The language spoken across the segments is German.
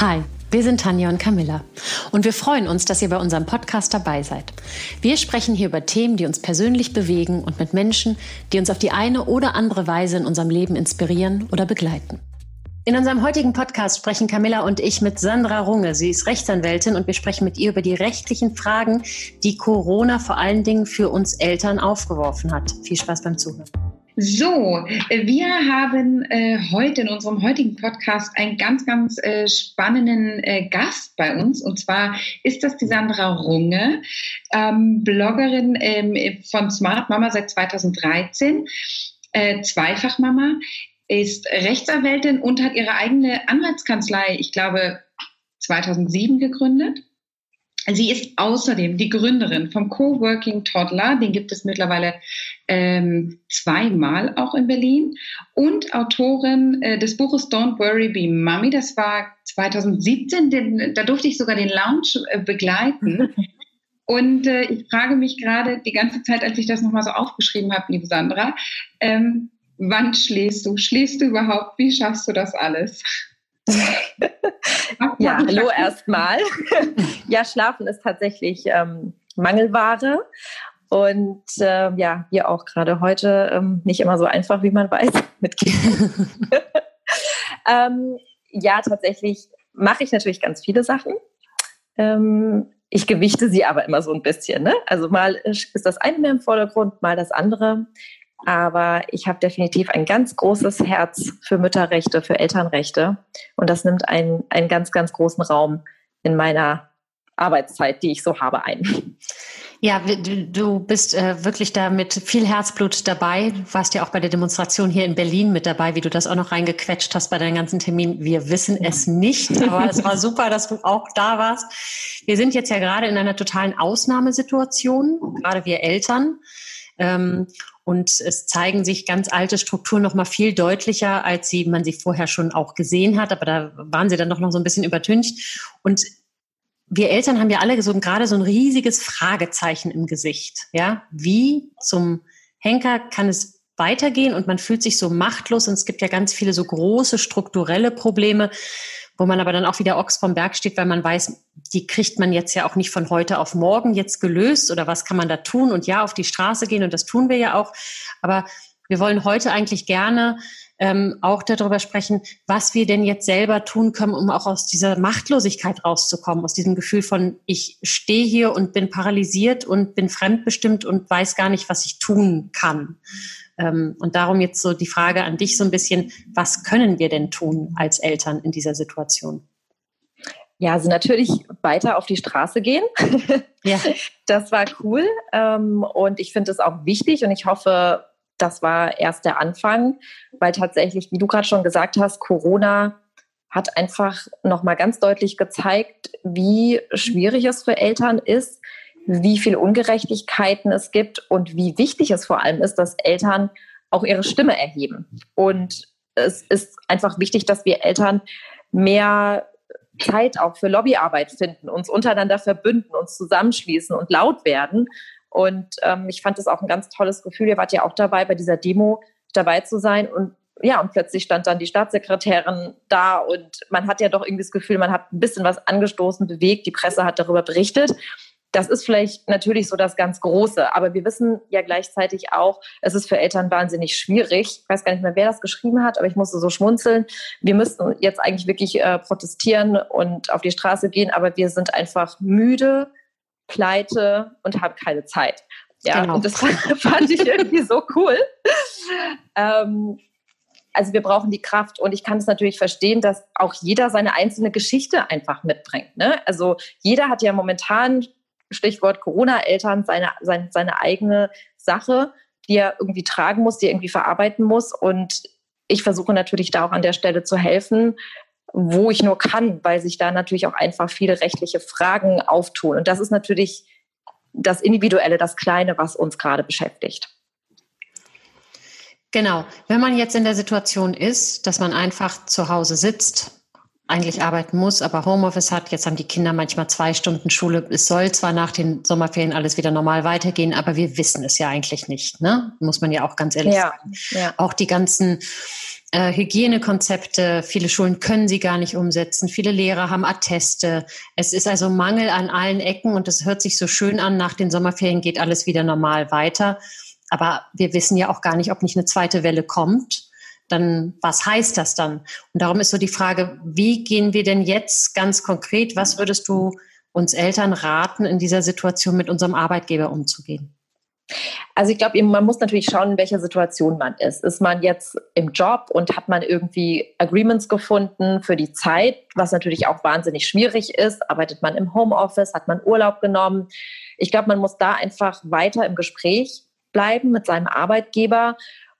Hi, wir sind Tanja und Camilla und wir freuen uns, dass ihr bei unserem Podcast dabei seid. Wir sprechen hier über Themen, die uns persönlich bewegen und mit Menschen, die uns auf die eine oder andere Weise in unserem Leben inspirieren oder begleiten. In unserem heutigen Podcast sprechen Camilla und ich mit Sandra Runge. Sie ist Rechtsanwältin und wir sprechen mit ihr über die rechtlichen Fragen, die Corona vor allen Dingen für uns Eltern aufgeworfen hat. Viel Spaß beim Zuhören. So, wir haben äh, heute in unserem heutigen Podcast einen ganz, ganz äh, spannenden äh, Gast bei uns. Und zwar ist das die Sandra Runge, ähm, Bloggerin ähm, von Smart Mama seit 2013, äh, Zweifachmama, ist Rechtsanwältin und hat ihre eigene Anwaltskanzlei, ich glaube, 2007 gegründet. Sie ist außerdem die Gründerin vom Coworking Toddler, den gibt es mittlerweile ähm, zweimal auch in Berlin, und Autorin äh, des Buches Don't Worry Be Mommy. Das war 2017, den, da durfte ich sogar den Lounge äh, begleiten. Und äh, ich frage mich gerade die ganze Zeit, als ich das nochmal so aufgeschrieben habe, liebe Sandra, ähm, wann schläfst du? Schläfst du überhaupt? Wie schaffst du das alles? ja, hallo erstmal. ja, Schlafen ist tatsächlich ähm, Mangelware. Und äh, ja, hier auch gerade heute ähm, nicht immer so einfach, wie man weiß, mit Kindern. ähm, ja, tatsächlich mache ich natürlich ganz viele Sachen. Ähm, ich gewichte sie aber immer so ein bisschen. Ne? Also mal ist das eine mehr im Vordergrund, mal das andere. Aber ich habe definitiv ein ganz großes Herz für Mütterrechte, für Elternrechte. Und das nimmt einen, einen ganz, ganz großen Raum in meiner Arbeitszeit, die ich so habe, ein. Ja, du bist äh, wirklich da mit viel Herzblut dabei. Du warst ja auch bei der Demonstration hier in Berlin mit dabei, wie du das auch noch reingequetscht hast bei deinen ganzen Terminen. Wir wissen es nicht, aber es war super, dass du auch da warst. Wir sind jetzt ja gerade in einer totalen Ausnahmesituation, gerade wir Eltern. Ähm, und es zeigen sich ganz alte Strukturen noch mal viel deutlicher, als sie, man sie vorher schon auch gesehen hat. Aber da waren sie dann doch noch so ein bisschen übertüncht. Und wir Eltern haben ja alle so gerade so ein riesiges Fragezeichen im Gesicht. Ja, wie zum Henker kann es weitergehen? Und man fühlt sich so machtlos. Und es gibt ja ganz viele so große strukturelle Probleme, wo man aber dann auch wieder Ochs vom Berg steht, weil man weiß, die kriegt man jetzt ja auch nicht von heute auf morgen jetzt gelöst oder was kann man da tun und ja, auf die Straße gehen und das tun wir ja auch. Aber wir wollen heute eigentlich gerne ähm, auch darüber sprechen, was wir denn jetzt selber tun können, um auch aus dieser Machtlosigkeit rauszukommen, aus diesem Gefühl von, ich stehe hier und bin paralysiert und bin fremdbestimmt und weiß gar nicht, was ich tun kann. Ähm, und darum jetzt so die Frage an dich so ein bisschen, was können wir denn tun als Eltern in dieser Situation? Ja, also natürlich weiter auf die Straße gehen. Ja. Das war cool. Ähm, und ich finde es auch wichtig und ich hoffe, das war erst der Anfang, weil tatsächlich, wie du gerade schon gesagt hast, Corona hat einfach nochmal ganz deutlich gezeigt, wie schwierig es für Eltern ist, wie viel Ungerechtigkeiten es gibt und wie wichtig es vor allem ist, dass Eltern auch ihre Stimme erheben. Und es ist einfach wichtig, dass wir Eltern mehr Zeit auch für Lobbyarbeit finden, uns untereinander verbünden, uns zusammenschließen und laut werden. Und ähm, ich fand es auch ein ganz tolles Gefühl. Ihr wart ja auch dabei, bei dieser Demo dabei zu sein. Und ja, und plötzlich stand dann die Staatssekretärin da und man hat ja doch irgendwie das Gefühl, man hat ein bisschen was angestoßen, bewegt. Die Presse hat darüber berichtet. Das ist vielleicht natürlich so das ganz Große, aber wir wissen ja gleichzeitig auch, es ist für Eltern wahnsinnig schwierig. Ich weiß gar nicht mehr, wer das geschrieben hat, aber ich musste so schmunzeln. Wir müssten jetzt eigentlich wirklich äh, protestieren und auf die Straße gehen, aber wir sind einfach müde, pleite und haben keine Zeit. Ja, genau. und das fand ich irgendwie so cool. Ähm, also wir brauchen die Kraft und ich kann es natürlich verstehen, dass auch jeder seine einzelne Geschichte einfach mitbringt. Ne? Also jeder hat ja momentan Stichwort Corona-Eltern, seine, seine, seine eigene Sache, die er irgendwie tragen muss, die er irgendwie verarbeiten muss. Und ich versuche natürlich da auch an der Stelle zu helfen, wo ich nur kann, weil sich da natürlich auch einfach viele rechtliche Fragen auftun. Und das ist natürlich das Individuelle, das Kleine, was uns gerade beschäftigt. Genau. Wenn man jetzt in der Situation ist, dass man einfach zu Hause sitzt eigentlich arbeiten muss, aber Homeoffice hat. Jetzt haben die Kinder manchmal zwei Stunden Schule. Es soll zwar nach den Sommerferien alles wieder normal weitergehen, aber wir wissen es ja eigentlich nicht. Ne? Muss man ja auch ganz ehrlich ja, sagen. Ja. Auch die ganzen äh, Hygienekonzepte, viele Schulen können sie gar nicht umsetzen, viele Lehrer haben Atteste. Es ist also Mangel an allen Ecken und es hört sich so schön an, nach den Sommerferien geht alles wieder normal weiter. Aber wir wissen ja auch gar nicht, ob nicht eine zweite Welle kommt. Dann, was heißt das dann? Und darum ist so die Frage, wie gehen wir denn jetzt ganz konkret, was würdest du uns Eltern raten, in dieser Situation mit unserem Arbeitgeber umzugehen? Also ich glaube, man muss natürlich schauen, in welcher Situation man ist. Ist man jetzt im Job und hat man irgendwie Agreements gefunden für die Zeit, was natürlich auch wahnsinnig schwierig ist? Arbeitet man im Homeoffice? Hat man Urlaub genommen? Ich glaube, man muss da einfach weiter im Gespräch bleiben mit seinem Arbeitgeber,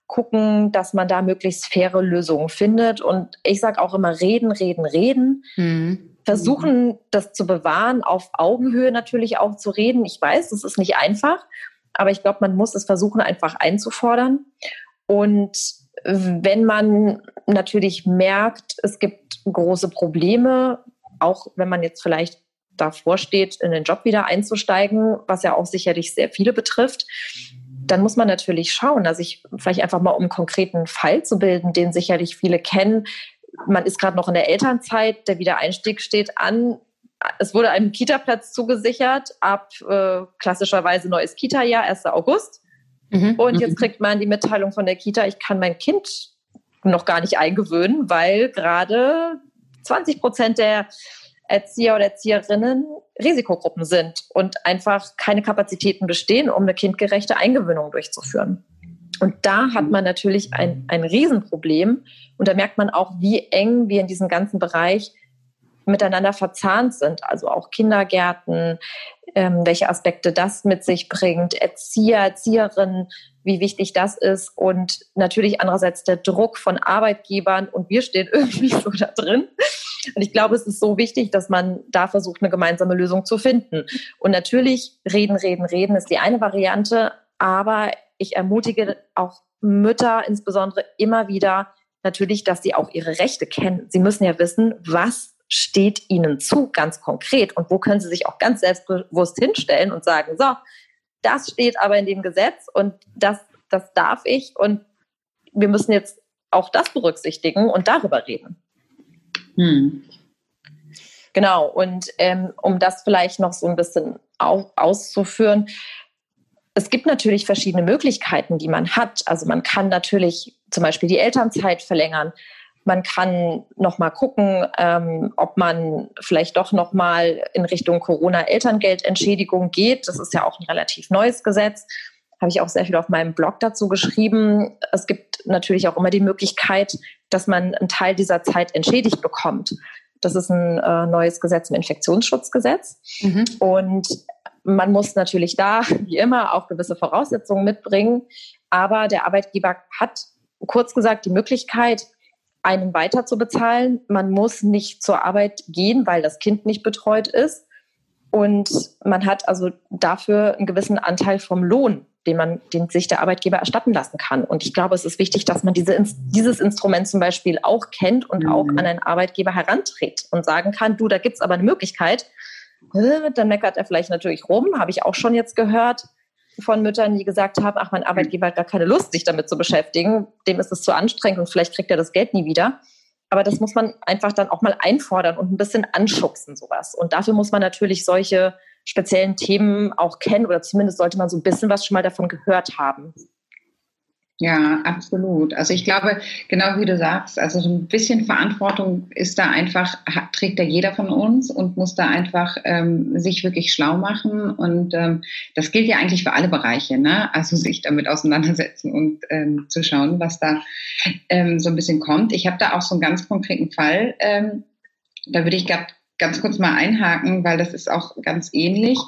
gucken, dass man da möglichst faire Lösungen findet. Und ich sage auch immer, reden, reden, reden. Mhm. Versuchen, das zu bewahren, auf Augenhöhe natürlich auch zu reden. Ich weiß, das ist nicht einfach. Aber ich glaube, man muss es versuchen, einfach einzufordern. Und wenn man natürlich merkt, es gibt große Probleme, auch wenn man jetzt vielleicht davor steht, in den Job wieder einzusteigen, was ja auch sicherlich sehr viele betrifft, dann muss man natürlich schauen, also ich vielleicht einfach mal um einen konkreten Fall zu bilden, den sicherlich viele kennen. Man ist gerade noch in der Elternzeit, der Wiedereinstieg steht an es wurde einem Kita-Platz zugesichert ab äh, klassischerweise neues Kita-Jahr, 1. August. Mhm. Und jetzt mhm. kriegt man die Mitteilung von der Kita, ich kann mein Kind noch gar nicht eingewöhnen, weil gerade 20 Prozent der Erzieher oder Erzieherinnen Risikogruppen sind und einfach keine Kapazitäten bestehen, um eine kindgerechte Eingewöhnung durchzuführen. Und da hat man natürlich ein, ein Riesenproblem. Und da merkt man auch, wie eng wir in diesem ganzen Bereich miteinander verzahnt sind, also auch Kindergärten, ähm, welche Aspekte das mit sich bringt, Erzieher, Erzieherinnen, wie wichtig das ist und natürlich andererseits der Druck von Arbeitgebern und wir stehen irgendwie so da drin. Und ich glaube, es ist so wichtig, dass man da versucht, eine gemeinsame Lösung zu finden. Und natürlich reden, reden, reden ist die eine Variante, aber ich ermutige auch Mütter insbesondere immer wieder natürlich, dass sie auch ihre Rechte kennen. Sie müssen ja wissen, was steht ihnen zu, ganz konkret? Und wo können sie sich auch ganz selbstbewusst hinstellen und sagen, so, das steht aber in dem Gesetz und das, das darf ich und wir müssen jetzt auch das berücksichtigen und darüber reden. Hm. Genau, und ähm, um das vielleicht noch so ein bisschen au auszuführen, es gibt natürlich verschiedene Möglichkeiten, die man hat. Also man kann natürlich zum Beispiel die Elternzeit verlängern. Man kann noch mal gucken, ähm, ob man vielleicht doch noch mal in Richtung Corona-Elterngeldentschädigung geht. Das ist ja auch ein relativ neues Gesetz. Habe ich auch sehr viel auf meinem Blog dazu geschrieben. Es gibt natürlich auch immer die Möglichkeit, dass man einen Teil dieser Zeit entschädigt bekommt. Das ist ein äh, neues Gesetz, ein Infektionsschutzgesetz. Mhm. Und man muss natürlich da, wie immer, auch gewisse Voraussetzungen mitbringen. Aber der Arbeitgeber hat kurz gesagt die Möglichkeit, einen weiter zu bezahlen. Man muss nicht zur Arbeit gehen, weil das Kind nicht betreut ist. Und man hat also dafür einen gewissen Anteil vom Lohn, den man, den sich der Arbeitgeber erstatten lassen kann. Und ich glaube, es ist wichtig, dass man diese, dieses Instrument zum Beispiel auch kennt und mhm. auch an einen Arbeitgeber herantritt und sagen kann, du, da gibt's aber eine Möglichkeit. Dann meckert er vielleicht natürlich rum, habe ich auch schon jetzt gehört von Müttern, die gesagt haben, ach, mein Arbeitgeber hat gar keine Lust, sich damit zu beschäftigen. Dem ist es zu anstrengend und vielleicht kriegt er das Geld nie wieder. Aber das muss man einfach dann auch mal einfordern und ein bisschen anschubsen, sowas. Und dafür muss man natürlich solche speziellen Themen auch kennen oder zumindest sollte man so ein bisschen was schon mal davon gehört haben. Ja, absolut. Also ich glaube, genau wie du sagst, also so ein bisschen Verantwortung ist da einfach, trägt da jeder von uns und muss da einfach ähm, sich wirklich schlau machen. Und ähm, das gilt ja eigentlich für alle Bereiche, ne? Also sich damit auseinandersetzen und ähm, zu schauen, was da ähm, so ein bisschen kommt. Ich habe da auch so einen ganz konkreten Fall. Ähm, da würde ich ganz kurz mal einhaken, weil das ist auch ganz ähnlich.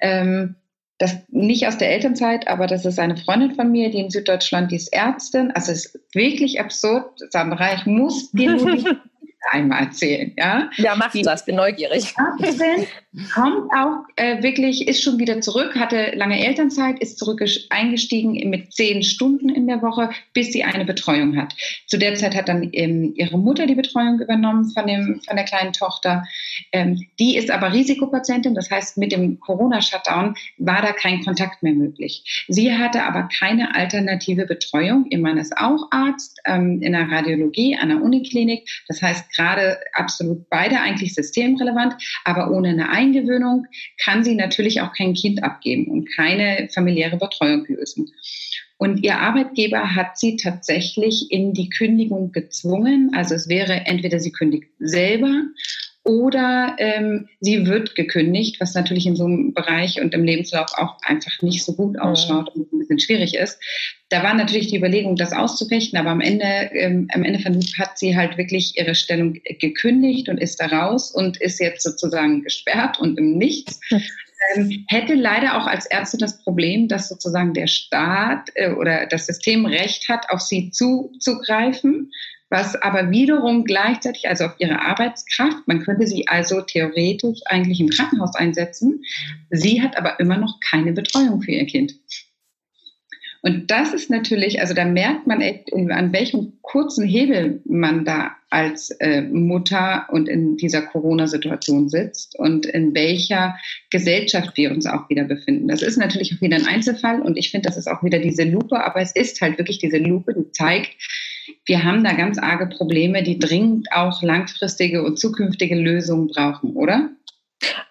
Ähm, das nicht aus der Elternzeit, aber das ist eine Freundin von mir, die in Süddeutschland, die ist Ärztin. Also es ist wirklich absurd, Sandra. Ich muss dir nur einmal erzählen, ja? Ja, mach die, das, bin neugierig. Ärztin Kommt auch äh, wirklich, ist schon wieder zurück, hatte lange Elternzeit, ist zurück eingestiegen mit zehn Stunden in der Woche, bis sie eine Betreuung hat. Zu der Zeit hat dann ähm, ihre Mutter die Betreuung übernommen von, dem, von der kleinen Tochter. Ähm, die ist aber Risikopatientin, das heißt, mit dem Corona-Shutdown war da kein Kontakt mehr möglich. Sie hatte aber keine alternative Betreuung. Ihr Mann ist auch Arzt ähm, in der Radiologie an der Uniklinik. Das heißt, gerade absolut beide eigentlich systemrelevant, aber ohne eine Eingewöhnung kann sie natürlich auch kein Kind abgeben und keine familiäre Betreuung lösen. Und ihr Arbeitgeber hat sie tatsächlich in die Kündigung gezwungen. Also es wäre entweder sie kündigt selber oder ähm, sie wird gekündigt, was natürlich in so einem Bereich und im Lebenslauf auch einfach nicht so gut ausschaut und ein bisschen schwierig ist. Da war natürlich die Überlegung, das auszufechten, aber am Ende, ähm, am Ende von hat sie halt wirklich ihre Stellung gekündigt und ist da raus und ist jetzt sozusagen gesperrt und im Nichts. Ähm, hätte leider auch als Ärzte das Problem, dass sozusagen der Staat äh, oder das System Recht hat, auf sie zuzugreifen was aber wiederum gleichzeitig, also auf ihre Arbeitskraft, man könnte sie also theoretisch eigentlich im Krankenhaus einsetzen. Sie hat aber immer noch keine Betreuung für ihr Kind. Und das ist natürlich, also da merkt man echt, an welchem kurzen Hebel man da als äh, Mutter und in dieser Corona-Situation sitzt und in welcher Gesellschaft wir uns auch wieder befinden. Das ist natürlich auch wieder ein Einzelfall und ich finde, das ist auch wieder diese Lupe, aber es ist halt wirklich diese Lupe, die zeigt, wir haben da ganz arge Probleme, die dringend auch langfristige und zukünftige Lösungen brauchen, oder?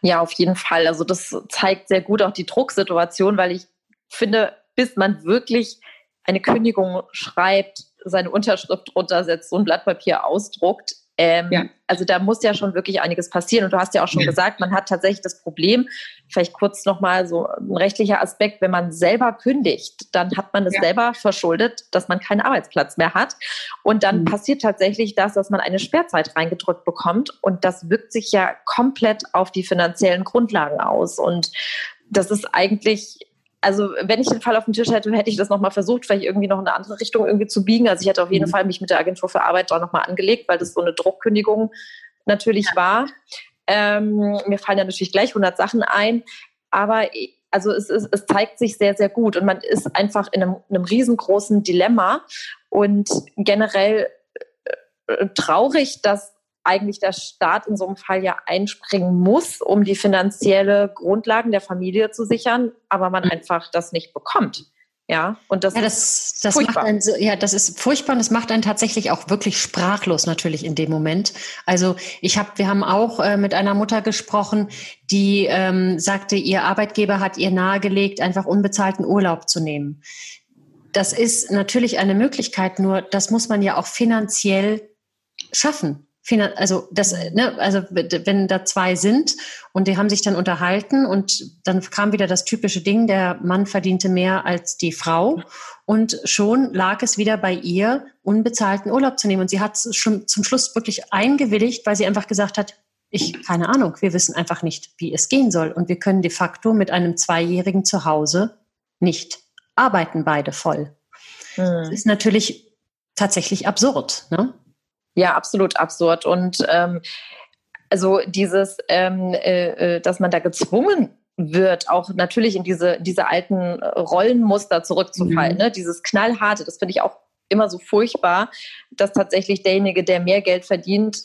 Ja, auf jeden Fall. Also das zeigt sehr gut auch die Drucksituation, weil ich finde, bis man wirklich eine Kündigung schreibt, seine Unterschrift runtersetzt, so ein Blatt Papier ausdruckt, ähm, ja. Also da muss ja schon wirklich einiges passieren. Und du hast ja auch schon ja. gesagt, man hat tatsächlich das Problem, vielleicht kurz nochmal so ein rechtlicher Aspekt, wenn man selber kündigt, dann hat man es ja. selber verschuldet, dass man keinen Arbeitsplatz mehr hat. Und dann mhm. passiert tatsächlich das, dass man eine Sperrzeit reingedrückt bekommt. Und das wirkt sich ja komplett auf die finanziellen Grundlagen aus. Und das ist eigentlich also wenn ich den Fall auf dem Tisch hätte, hätte ich das nochmal versucht, vielleicht irgendwie noch in eine andere Richtung irgendwie zu biegen. Also ich hätte auf jeden mhm. Fall mich mit der Agentur für Arbeit da nochmal angelegt, weil das so eine Druckkündigung natürlich ja. war. Ähm, mir fallen ja natürlich gleich 100 Sachen ein, aber also es, es, es zeigt sich sehr, sehr gut und man ist einfach in einem, einem riesengroßen Dilemma und generell äh, äh traurig, dass eigentlich der Staat in so einem Fall ja einspringen muss, um die finanzielle Grundlagen der Familie zu sichern, aber man mhm. einfach das nicht bekommt. Ja, und das, ja, das, das macht einen, ja, das ist furchtbar und das macht einen tatsächlich auch wirklich sprachlos natürlich in dem Moment. Also ich habe, wir haben auch äh, mit einer Mutter gesprochen, die ähm, sagte, ihr Arbeitgeber hat ihr nahegelegt, einfach unbezahlten Urlaub zu nehmen. Das ist natürlich eine Möglichkeit, nur das muss man ja auch finanziell schaffen also das, ne, also wenn da zwei sind und die haben sich dann unterhalten und dann kam wieder das typische Ding, der Mann verdiente mehr als die Frau und schon lag es wieder bei ihr, unbezahlten Urlaub zu nehmen. Und sie hat schon zum Schluss wirklich eingewilligt, weil sie einfach gesagt hat, ich, keine Ahnung, wir wissen einfach nicht, wie es gehen soll. Und wir können de facto mit einem Zweijährigen zu Hause nicht arbeiten, beide voll. Hm. Das ist natürlich tatsächlich absurd. Ne? Ja, absolut absurd. Und ähm, also dieses, ähm, äh, äh, dass man da gezwungen wird, auch natürlich in diese, diese alten Rollenmuster zurückzufallen. Mhm. Ne? Dieses knallharte, das finde ich auch immer so furchtbar, dass tatsächlich derjenige, der mehr Geld verdient,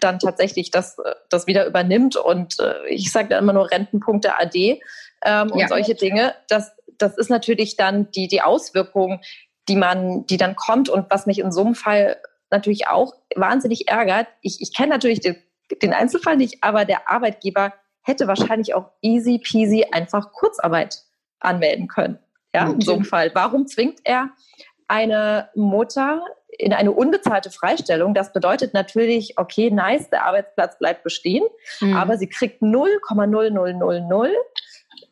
dann tatsächlich das, das wieder übernimmt. Und äh, ich sage da immer nur Rentenpunkte AD ähm, und ja. solche Dinge. Das, das ist natürlich dann die, die Auswirkung, die man, die dann kommt und was mich in so einem Fall natürlich auch wahnsinnig ärgert. Ich, ich kenne natürlich den, den Einzelfall nicht, aber der Arbeitgeber hätte wahrscheinlich auch easy peasy einfach Kurzarbeit anmelden können. Ja, in so einem Fall. Warum zwingt er eine Mutter in eine unbezahlte Freistellung? Das bedeutet natürlich, okay, nice, der Arbeitsplatz bleibt bestehen, mhm. aber sie kriegt 0,0000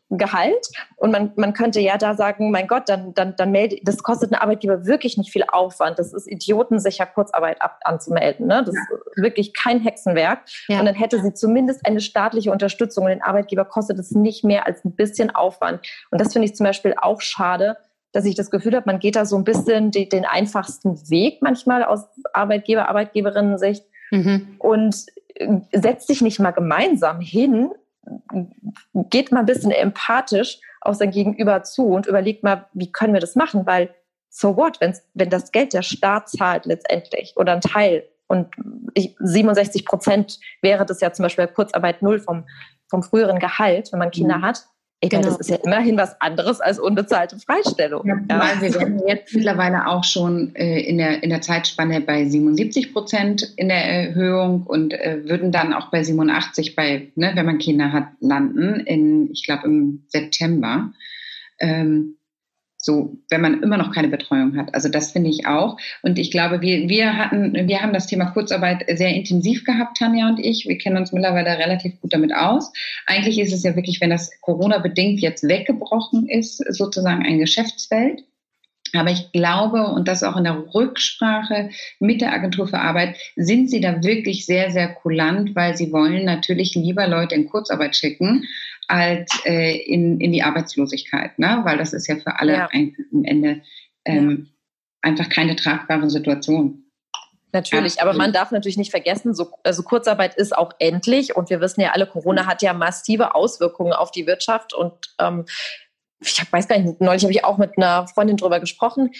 Gehalt. Und man, man könnte ja da sagen, mein Gott, dann, dann, dann melde, das kostet einen Arbeitgeber wirklich nicht viel Aufwand. Das ist idiotensicher, Kurzarbeit ab, anzumelden. Ne? Das ja. ist wirklich kein Hexenwerk. Ja. Und dann hätte sie zumindest eine staatliche Unterstützung. Und den Arbeitgeber kostet es nicht mehr als ein bisschen Aufwand. Und das finde ich zum Beispiel auch schade, dass ich das Gefühl habe, man geht da so ein bisschen die, den einfachsten Weg manchmal aus Arbeitgeber, Arbeitgeberinnen-Sicht mhm. und äh, setzt sich nicht mal gemeinsam hin geht mal ein bisschen empathisch auf sein Gegenüber zu und überlegt mal, wie können wir das machen? Weil so what, wenn, wenn das Geld der Staat zahlt letztendlich oder ein Teil und 67 Prozent wäre das ja zum Beispiel Kurzarbeit null vom, vom früheren Gehalt, wenn man Kinder mhm. hat. Ich genau. meine, das ist ja immerhin was anderes als unbezahlte Freistellung. Ja, ja. Wir sind jetzt mittlerweile auch schon äh, in, der, in der Zeitspanne bei 77 Prozent in der Erhöhung und äh, würden dann auch bei 87 bei, ne, wenn man Kinder hat, landen, in, ich glaube, im September. Ähm, so, wenn man immer noch keine Betreuung hat. Also das finde ich auch. Und ich glaube, wir, wir hatten, wir haben das Thema Kurzarbeit sehr intensiv gehabt, Tanja und ich. Wir kennen uns mittlerweile relativ gut damit aus. Eigentlich ist es ja wirklich, wenn das Corona-bedingt jetzt weggebrochen ist, sozusagen ein Geschäftsfeld. Aber ich glaube, und das auch in der Rücksprache mit der Agentur für Arbeit, sind sie da wirklich sehr, sehr kulant, weil sie wollen natürlich lieber Leute in Kurzarbeit schicken, als äh, in, in die Arbeitslosigkeit, ne? weil das ist ja für alle ja. am Ende ähm, ja. einfach keine tragbare Situation. Natürlich, aber man darf natürlich nicht vergessen, so, also Kurzarbeit ist auch endlich und wir wissen ja alle, Corona hat ja massive Auswirkungen auf die Wirtschaft und ähm, ich weiß gar nicht, neulich habe ich auch mit einer Freundin drüber gesprochen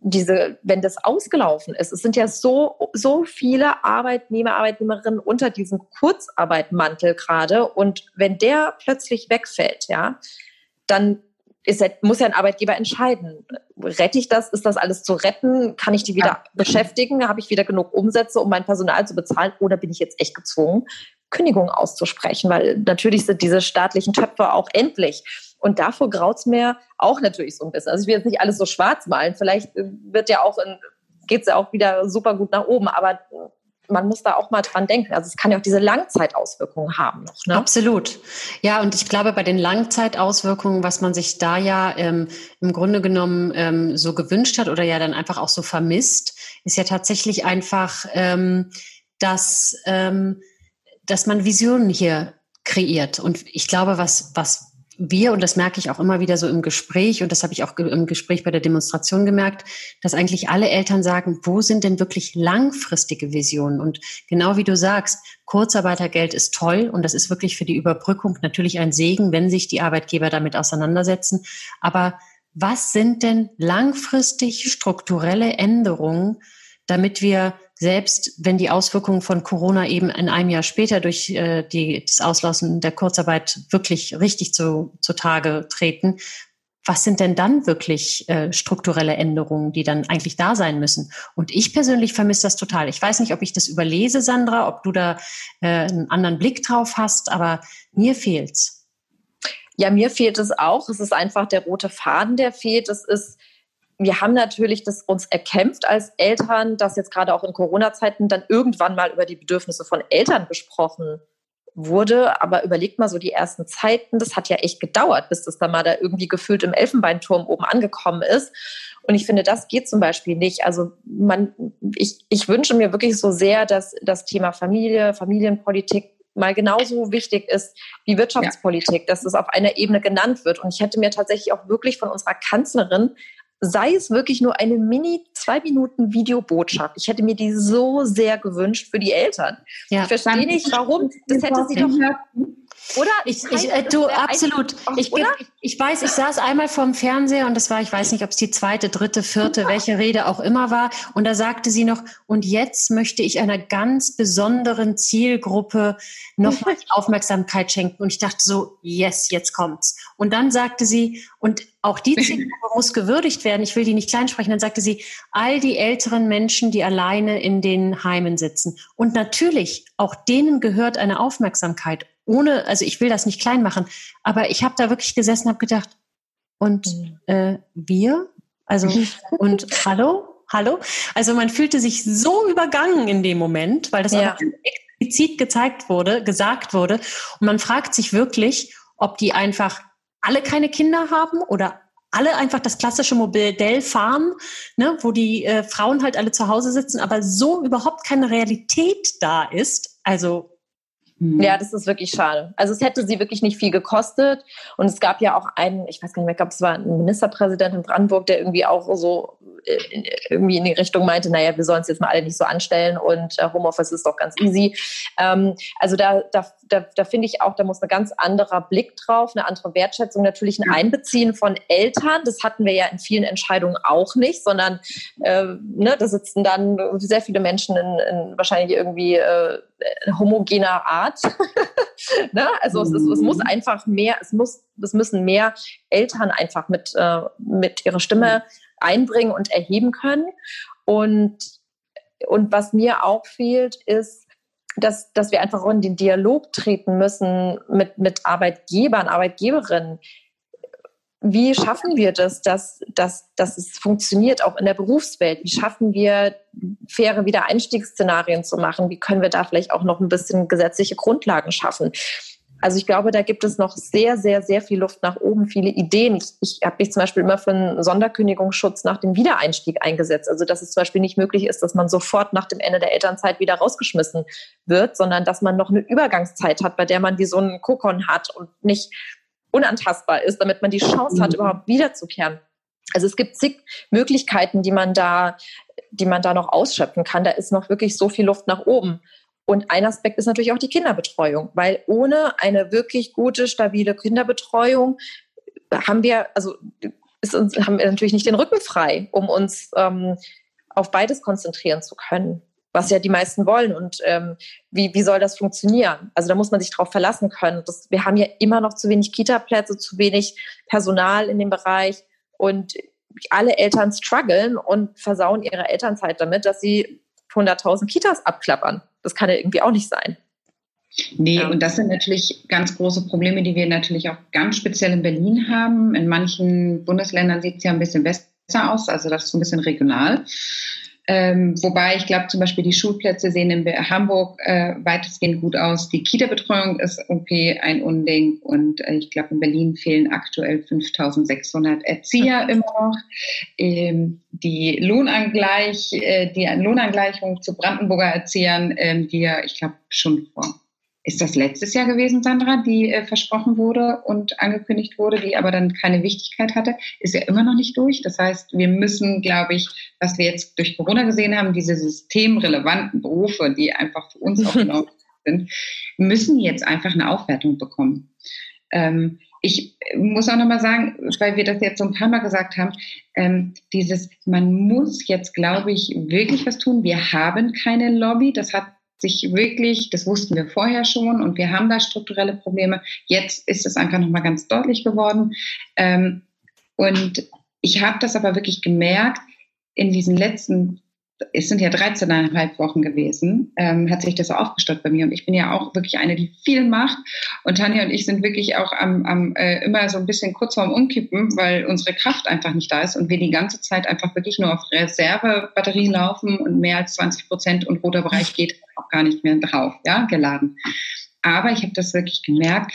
diese, wenn das ausgelaufen ist, es sind ja so, so viele Arbeitnehmer, Arbeitnehmerinnen unter diesem Kurzarbeitmantel gerade. Und wenn der plötzlich wegfällt, ja, dann ist, muss ja ein Arbeitgeber entscheiden, rette ich das, ist das alles zu retten, kann ich die wieder ja. beschäftigen, habe ich wieder genug Umsätze, um mein Personal zu bezahlen? Oder bin ich jetzt echt gezwungen, Kündigungen auszusprechen, weil natürlich sind diese staatlichen Töpfe auch endlich. Und davor graut es mir auch natürlich so ein bisschen. Also ich will jetzt nicht alles so schwarz malen. Vielleicht äh, wird ja auch geht es ja auch wieder super gut nach oben, aber man muss da auch mal dran denken. Also es kann ja auch diese Langzeitauswirkungen haben noch. Ne? Absolut. Ja, und ich glaube, bei den Langzeitauswirkungen, was man sich da ja ähm, im Grunde genommen ähm, so gewünscht hat oder ja dann einfach auch so vermisst, ist ja tatsächlich einfach, ähm, dass, ähm, dass man Visionen hier kreiert. Und ich glaube, was, was wir, und das merke ich auch immer wieder so im Gespräch, und das habe ich auch im Gespräch bei der Demonstration gemerkt, dass eigentlich alle Eltern sagen, wo sind denn wirklich langfristige Visionen? Und genau wie du sagst, Kurzarbeitergeld ist toll und das ist wirklich für die Überbrückung natürlich ein Segen, wenn sich die Arbeitgeber damit auseinandersetzen. Aber was sind denn langfristig strukturelle Änderungen, damit wir selbst wenn die Auswirkungen von Corona eben in einem Jahr später durch äh, die, das Auslassen der Kurzarbeit wirklich richtig zu, zutage treten, was sind denn dann wirklich äh, strukturelle Änderungen, die dann eigentlich da sein müssen? Und ich persönlich vermisse das total. Ich weiß nicht, ob ich das überlese, Sandra, ob du da äh, einen anderen Blick drauf hast, aber mir fehlt's. Ja, mir fehlt es auch. Es ist einfach der rote Faden, der fehlt. Es ist wir haben natürlich das uns erkämpft als Eltern, dass jetzt gerade auch in Corona-Zeiten dann irgendwann mal über die Bedürfnisse von Eltern gesprochen wurde. Aber überlegt mal so die ersten Zeiten, das hat ja echt gedauert, bis das dann mal da irgendwie gefühlt im Elfenbeinturm oben angekommen ist. Und ich finde, das geht zum Beispiel nicht. Also man, ich, ich wünsche mir wirklich so sehr, dass das Thema Familie, Familienpolitik mal genauso wichtig ist wie Wirtschaftspolitik, ja. dass es auf einer Ebene genannt wird. Und ich hätte mir tatsächlich auch wirklich von unserer Kanzlerin sei es wirklich nur eine Mini zwei Minuten Videobotschaft. Ich hätte mir die so sehr gewünscht für die Eltern. Ja. Ich verstehe nicht, warum. Das hätte sie doch. Oder? Ich, ich, äh, du, absolut. Ich, ich, ich weiß, ich saß einmal vorm Fernseher und das war, ich weiß nicht, ob es die zweite, dritte, vierte, welche Rede auch immer war. Und da sagte sie noch, und jetzt möchte ich einer ganz besonderen Zielgruppe nochmal Aufmerksamkeit schenken. Und ich dachte so, yes, jetzt kommt's. Und dann sagte sie, und auch die Zielgruppe muss gewürdigt werden. Ich will die nicht kleinsprechen. Dann sagte sie, all die älteren Menschen, die alleine in den Heimen sitzen. Und natürlich, auch denen gehört eine Aufmerksamkeit ohne, also ich will das nicht klein machen, aber ich habe da wirklich gesessen, habe gedacht, und mhm. äh, wir? Also, und hallo? Hallo? Also man fühlte sich so übergangen in dem Moment, weil das ja. auch explizit gezeigt wurde, gesagt wurde. Und man fragt sich wirklich, ob die einfach alle keine Kinder haben oder alle einfach das klassische Modell fahren, ne, wo die äh, Frauen halt alle zu Hause sitzen, aber so überhaupt keine Realität da ist. Also. Ja, das ist wirklich schade. Also es hätte sie wirklich nicht viel gekostet. Und es gab ja auch einen, ich weiß gar nicht mehr, ich glaube, es war ein Ministerpräsident in Brandenburg, der irgendwie auch so irgendwie in die Richtung meinte, naja, wir sollen es jetzt mal alle nicht so anstellen und äh, Homeoffice ist doch ganz easy. Ähm, also da, da, da, da finde ich auch, da muss ein ganz anderer Blick drauf, eine andere Wertschätzung, natürlich ein Einbeziehen von Eltern. Das hatten wir ja in vielen Entscheidungen auch nicht, sondern äh, ne, da sitzen dann sehr viele Menschen in, in wahrscheinlich irgendwie äh, homogener Art. ne? Also es, ist, es muss mhm. einfach mehr, es muss, es müssen mehr Eltern einfach mit, äh, mit ihrer Stimme einbringen und erheben können. Und, und was mir auch fehlt, ist, dass, dass wir einfach in den Dialog treten müssen mit, mit Arbeitgebern, Arbeitgeberinnen. Wie schaffen wir das, dass, dass, dass es funktioniert, auch in der Berufswelt? Wie schaffen wir, faire Wiedereinstiegsszenarien zu machen? Wie können wir da vielleicht auch noch ein bisschen gesetzliche Grundlagen schaffen? Also ich glaube, da gibt es noch sehr, sehr, sehr viel Luft nach oben, viele Ideen. Ich, ich habe mich zum Beispiel immer für einen Sonderkündigungsschutz nach dem Wiedereinstieg eingesetzt. Also dass es zum Beispiel nicht möglich ist, dass man sofort nach dem Ende der Elternzeit wieder rausgeschmissen wird, sondern dass man noch eine Übergangszeit hat, bei der man wie so einen Kokon hat und nicht unantastbar ist, damit man die Chance hat, mhm. überhaupt wiederzukehren. Also es gibt zig Möglichkeiten, die man da, die man da noch ausschöpfen kann. Da ist noch wirklich so viel Luft nach oben. Und ein Aspekt ist natürlich auch die Kinderbetreuung, weil ohne eine wirklich gute, stabile Kinderbetreuung haben wir, also ist uns, haben wir natürlich nicht den Rücken frei, um uns ähm, auf beides konzentrieren zu können, was ja die meisten wollen. Und ähm, wie, wie soll das funktionieren? Also da muss man sich drauf verlassen können. Das, wir haben ja immer noch zu wenig Kita-Plätze, zu wenig Personal in dem Bereich und alle Eltern strugglen und versauen ihre Elternzeit damit, dass sie 100.000 Kitas abklappern. Das kann ja irgendwie auch nicht sein. Nee, und das sind natürlich ganz große Probleme, die wir natürlich auch ganz speziell in Berlin haben. In manchen Bundesländern sieht es ja ein bisschen besser aus, also das ist so ein bisschen regional. Ähm, wobei ich glaube, zum Beispiel die Schulplätze sehen in Hamburg äh, weitestgehend gut aus. Die Kita-Betreuung ist okay ein Unding und äh, ich glaube, in Berlin fehlen aktuell 5600 Erzieher immer noch. Ähm, die Lohnangleich, äh, die Lohnangleichung zu Brandenburger Erziehern, ähm, die ja, ich glaube, schon vor ist das letztes Jahr gewesen, Sandra, die äh, versprochen wurde und angekündigt wurde, die aber dann keine Wichtigkeit hatte, ist ja immer noch nicht durch. Das heißt, wir müssen, glaube ich, was wir jetzt durch Corona gesehen haben, diese systemrelevanten Berufe, die einfach für uns auch genau sind, müssen jetzt einfach eine Aufwertung bekommen. Ähm, ich muss auch nochmal sagen, weil wir das jetzt so ein paar Mal gesagt haben, ähm, dieses, man muss jetzt, glaube ich, wirklich was tun. Wir haben keine Lobby. Das hat sich wirklich, das wussten wir vorher schon und wir haben da strukturelle Probleme. Jetzt ist es einfach nochmal ganz deutlich geworden. Ähm, und ich habe das aber wirklich gemerkt in diesen letzten es sind ja 13,5 Wochen gewesen, ähm, hat sich das so aufgestaut bei mir. Und ich bin ja auch wirklich eine, die viel macht. Und Tanja und ich sind wirklich auch am, am äh, immer so ein bisschen kurz vorm Umkippen, weil unsere Kraft einfach nicht da ist und wir die ganze Zeit einfach wirklich nur auf Reservebatterie laufen und mehr als 20 Prozent und roter Bereich geht gar nicht mehr drauf, ja, geladen. Aber ich habe das wirklich gemerkt,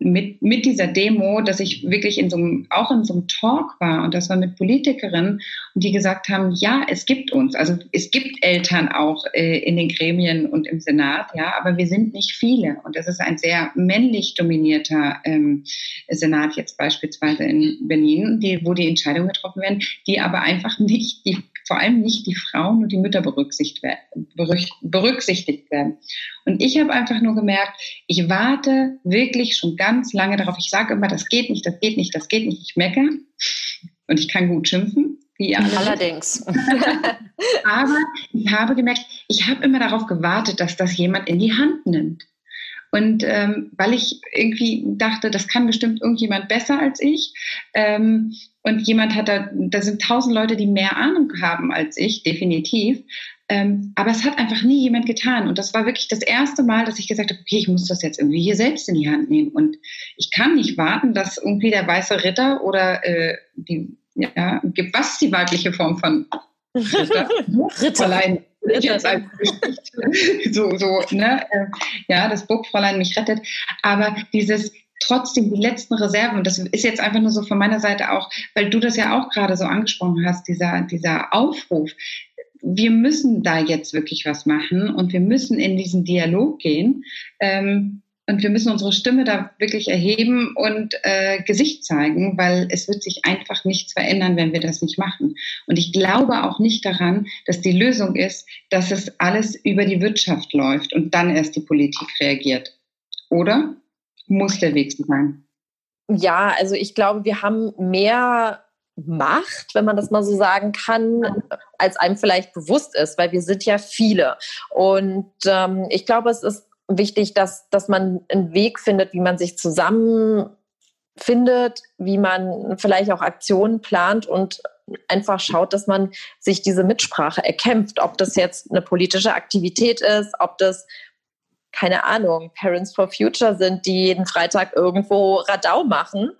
mit, mit dieser Demo, dass ich wirklich in so einem, auch in so einem Talk war und das war mit Politikerinnen und die gesagt haben, ja, es gibt uns, also es gibt Eltern auch äh, in den Gremien und im Senat, ja, aber wir sind nicht viele und das ist ein sehr männlich dominierter ähm, Senat jetzt beispielsweise in Berlin, die, wo die Entscheidungen getroffen werden, die aber einfach nicht die vor allem nicht die Frauen und die Mütter berücksichtigt werden. Und ich habe einfach nur gemerkt, ich warte wirklich schon ganz lange darauf. Ich sage immer, das geht nicht, das geht nicht, das geht nicht. Ich mecke und ich kann gut schimpfen. Wie Allerdings. Aber ich habe gemerkt, ich habe immer darauf gewartet, dass das jemand in die Hand nimmt. Und ähm, weil ich irgendwie dachte, das kann bestimmt irgendjemand besser als ich. Ähm, und jemand hat da, da sind tausend Leute, die mehr Ahnung haben als ich, definitiv. Ähm, aber es hat einfach nie jemand getan. Und das war wirklich das erste Mal, dass ich gesagt habe, okay, ich muss das jetzt irgendwie hier selbst in die Hand nehmen. Und ich kann nicht warten, dass irgendwie der weiße Ritter oder äh, die, ja, gibt was ist die weibliche Form von Ritter? Ritterlein jetzt so, so, ne, äh, ja, das Burgfräulein mich rettet. Aber dieses trotzdem die letzten Reserven, das ist jetzt einfach nur so von meiner Seite auch, weil du das ja auch gerade so angesprochen hast, dieser, dieser Aufruf. Wir müssen da jetzt wirklich was machen und wir müssen in diesen Dialog gehen. Ähm, und wir müssen unsere Stimme da wirklich erheben und äh, Gesicht zeigen, weil es wird sich einfach nichts verändern, wenn wir das nicht machen. Und ich glaube auch nicht daran, dass die Lösung ist, dass es alles über die Wirtschaft läuft und dann erst die Politik reagiert. Oder muss der Weg sein? Ja, also ich glaube, wir haben mehr Macht, wenn man das mal so sagen kann, als einem vielleicht bewusst ist, weil wir sind ja viele. Und ähm, ich glaube, es ist wichtig, dass, dass man einen Weg findet, wie man sich zusammenfindet, wie man vielleicht auch Aktionen plant und einfach schaut, dass man sich diese Mitsprache erkämpft, ob das jetzt eine politische Aktivität ist, ob das keine Ahnung, Parents for Future sind, die jeden Freitag irgendwo Radau machen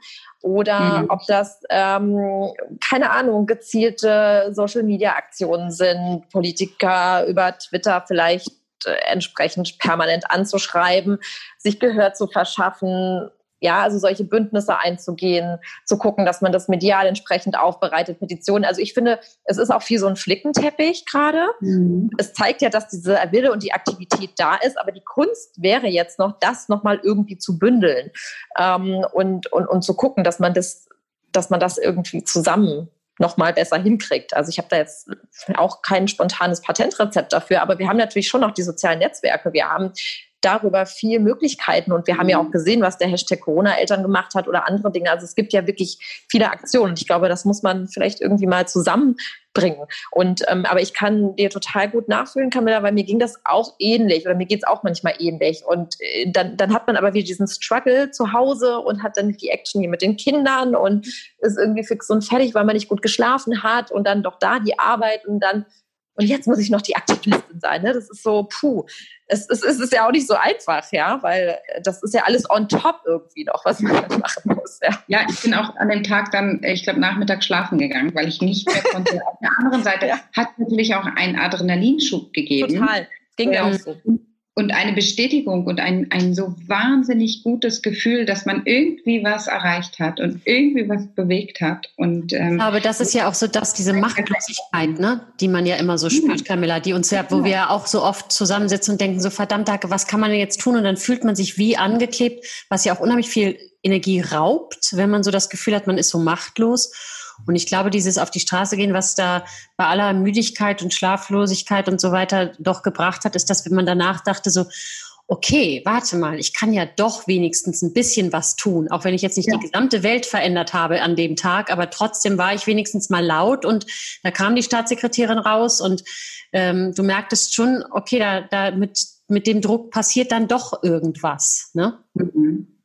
oder mhm. ob das, ähm, keine Ahnung, gezielte Social-Media-Aktionen sind, Politiker über Twitter vielleicht äh, entsprechend permanent anzuschreiben, sich Gehör zu verschaffen, ja, also solche Bündnisse einzugehen, zu gucken, dass man das medial entsprechend aufbereitet, Petitionen. Also ich finde, es ist auch viel so ein Flickenteppich gerade. Mhm. Es zeigt ja, dass diese Wille und die Aktivität da ist, aber die Kunst wäre jetzt noch, das nochmal irgendwie zu bündeln ähm, und, und, und zu gucken, dass man das, dass man das irgendwie zusammen noch mal besser hinkriegt. Also ich habe da jetzt auch kein spontanes Patentrezept dafür, aber wir haben natürlich schon noch die sozialen Netzwerke. Wir haben darüber viel Möglichkeiten. Und wir haben ja auch mhm. gesehen, was der Hashtag Corona-Eltern gemacht hat oder andere Dinge. Also es gibt ja wirklich viele Aktionen. Und ich glaube, das muss man vielleicht irgendwie mal zusammenbringen. Und ähm, aber ich kann dir total gut nachfühlen, Camilla, weil mir ging das auch ähnlich oder mir geht es auch manchmal ähnlich. Und äh, dann, dann hat man aber wieder diesen Struggle zu Hause und hat dann die Action hier mit den Kindern und ist irgendwie fix und fertig, weil man nicht gut geschlafen hat und dann doch da die Arbeit und dann und jetzt muss ich noch die Aktivistin sein. Ne? Das ist so, puh, es, es, es ist ja auch nicht so einfach, ja, weil das ist ja alles on top irgendwie noch, was man dann machen muss. Ja, ja ich bin auch an dem Tag dann, ich glaube, Nachmittag schlafen gegangen, weil ich nicht mehr konnte. Auf der anderen Seite ja. hat natürlich auch einen Adrenalinschub gegeben. Total. Ging mir ähm, auch so und eine Bestätigung und ein, ein so wahnsinnig gutes Gefühl, dass man irgendwie was erreicht hat und irgendwie was bewegt hat. Und, ähm, Aber das ist ja auch so, dass diese Machtlosigkeit, ne, die man ja immer so spürt, Camilla, die uns ja, wo wir ja auch so oft zusammensitzen und denken, so verdammt, was kann man denn jetzt tun? Und dann fühlt man sich wie angeklebt, was ja auch unheimlich viel Energie raubt, wenn man so das Gefühl hat, man ist so machtlos. Und ich glaube, dieses auf die Straße gehen, was da bei aller Müdigkeit und Schlaflosigkeit und so weiter doch gebracht hat, ist, dass wenn man danach dachte so, okay, warte mal, ich kann ja doch wenigstens ein bisschen was tun, auch wenn ich jetzt nicht ja. die gesamte Welt verändert habe an dem Tag, aber trotzdem war ich wenigstens mal laut und da kam die Staatssekretärin raus und ähm, du merktest schon, okay, da, da mit, mit dem Druck passiert dann doch irgendwas. Ne? Mhm.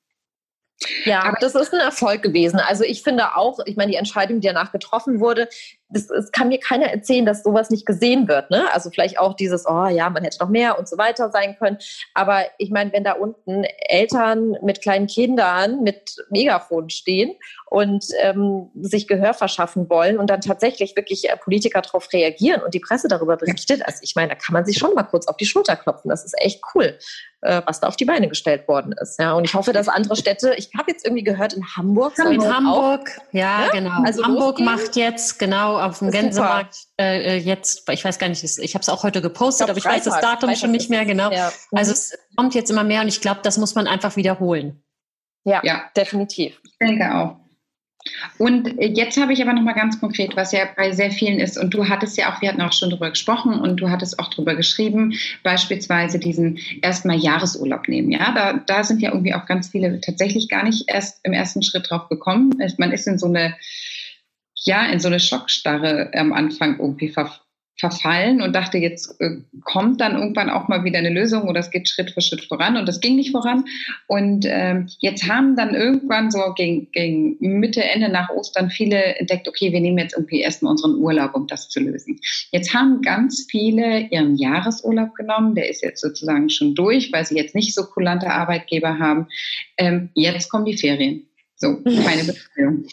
Ja, aber das ist ein Erfolg gewesen. Also ich finde auch, ich meine, die Entscheidung, die danach getroffen wurde, das, das kann mir keiner erzählen, dass sowas nicht gesehen wird. Ne? Also vielleicht auch dieses, oh ja, man hätte noch mehr und so weiter sein können. Aber ich meine, wenn da unten Eltern mit kleinen Kindern mit Megafon stehen und ähm, sich Gehör verschaffen wollen und dann tatsächlich wirklich äh, Politiker darauf reagieren und die Presse darüber berichtet, also ich meine, da kann man sich schon mal kurz auf die Schulter klopfen. Das ist echt cool, äh, was da auf die Beine gestellt worden ist. Ja, und ich hoffe, dass andere Städte, ich habe jetzt irgendwie gehört, in Hamburg. In Hamburg, auch, ja, ja, genau. Also Hamburg losgehen. macht jetzt genau auf dem Gänsemarkt äh, jetzt, ich weiß gar nicht, ich habe es auch heute gepostet, ich aber ich Freitag, weiß das Datum Freitag schon nicht mehr genau. Ja. Also es kommt jetzt immer mehr und ich glaube, das muss man einfach wiederholen. Ja, ja, definitiv. Ich denke auch. Und äh, jetzt habe ich aber noch mal ganz konkret, was ja bei sehr vielen ist. Und du hattest ja auch, wir hatten auch schon darüber gesprochen und du hattest auch darüber geschrieben, beispielsweise diesen erstmal Jahresurlaub nehmen. Ja, da, da sind ja irgendwie auch ganz viele tatsächlich gar nicht erst im ersten Schritt drauf gekommen. Man ist in so eine ja, in so eine Schockstarre am Anfang irgendwie ver verfallen und dachte, jetzt äh, kommt dann irgendwann auch mal wieder eine Lösung oder es geht Schritt für Schritt voran und das ging nicht voran. Und ähm, jetzt haben dann irgendwann so gegen, gegen Mitte, Ende nach Ostern viele entdeckt, okay, wir nehmen jetzt irgendwie erstmal unseren Urlaub, um das zu lösen. Jetzt haben ganz viele ihren Jahresurlaub genommen, der ist jetzt sozusagen schon durch, weil sie jetzt nicht so kulante Arbeitgeber haben. Ähm, jetzt kommen die Ferien. So, keine Betreuung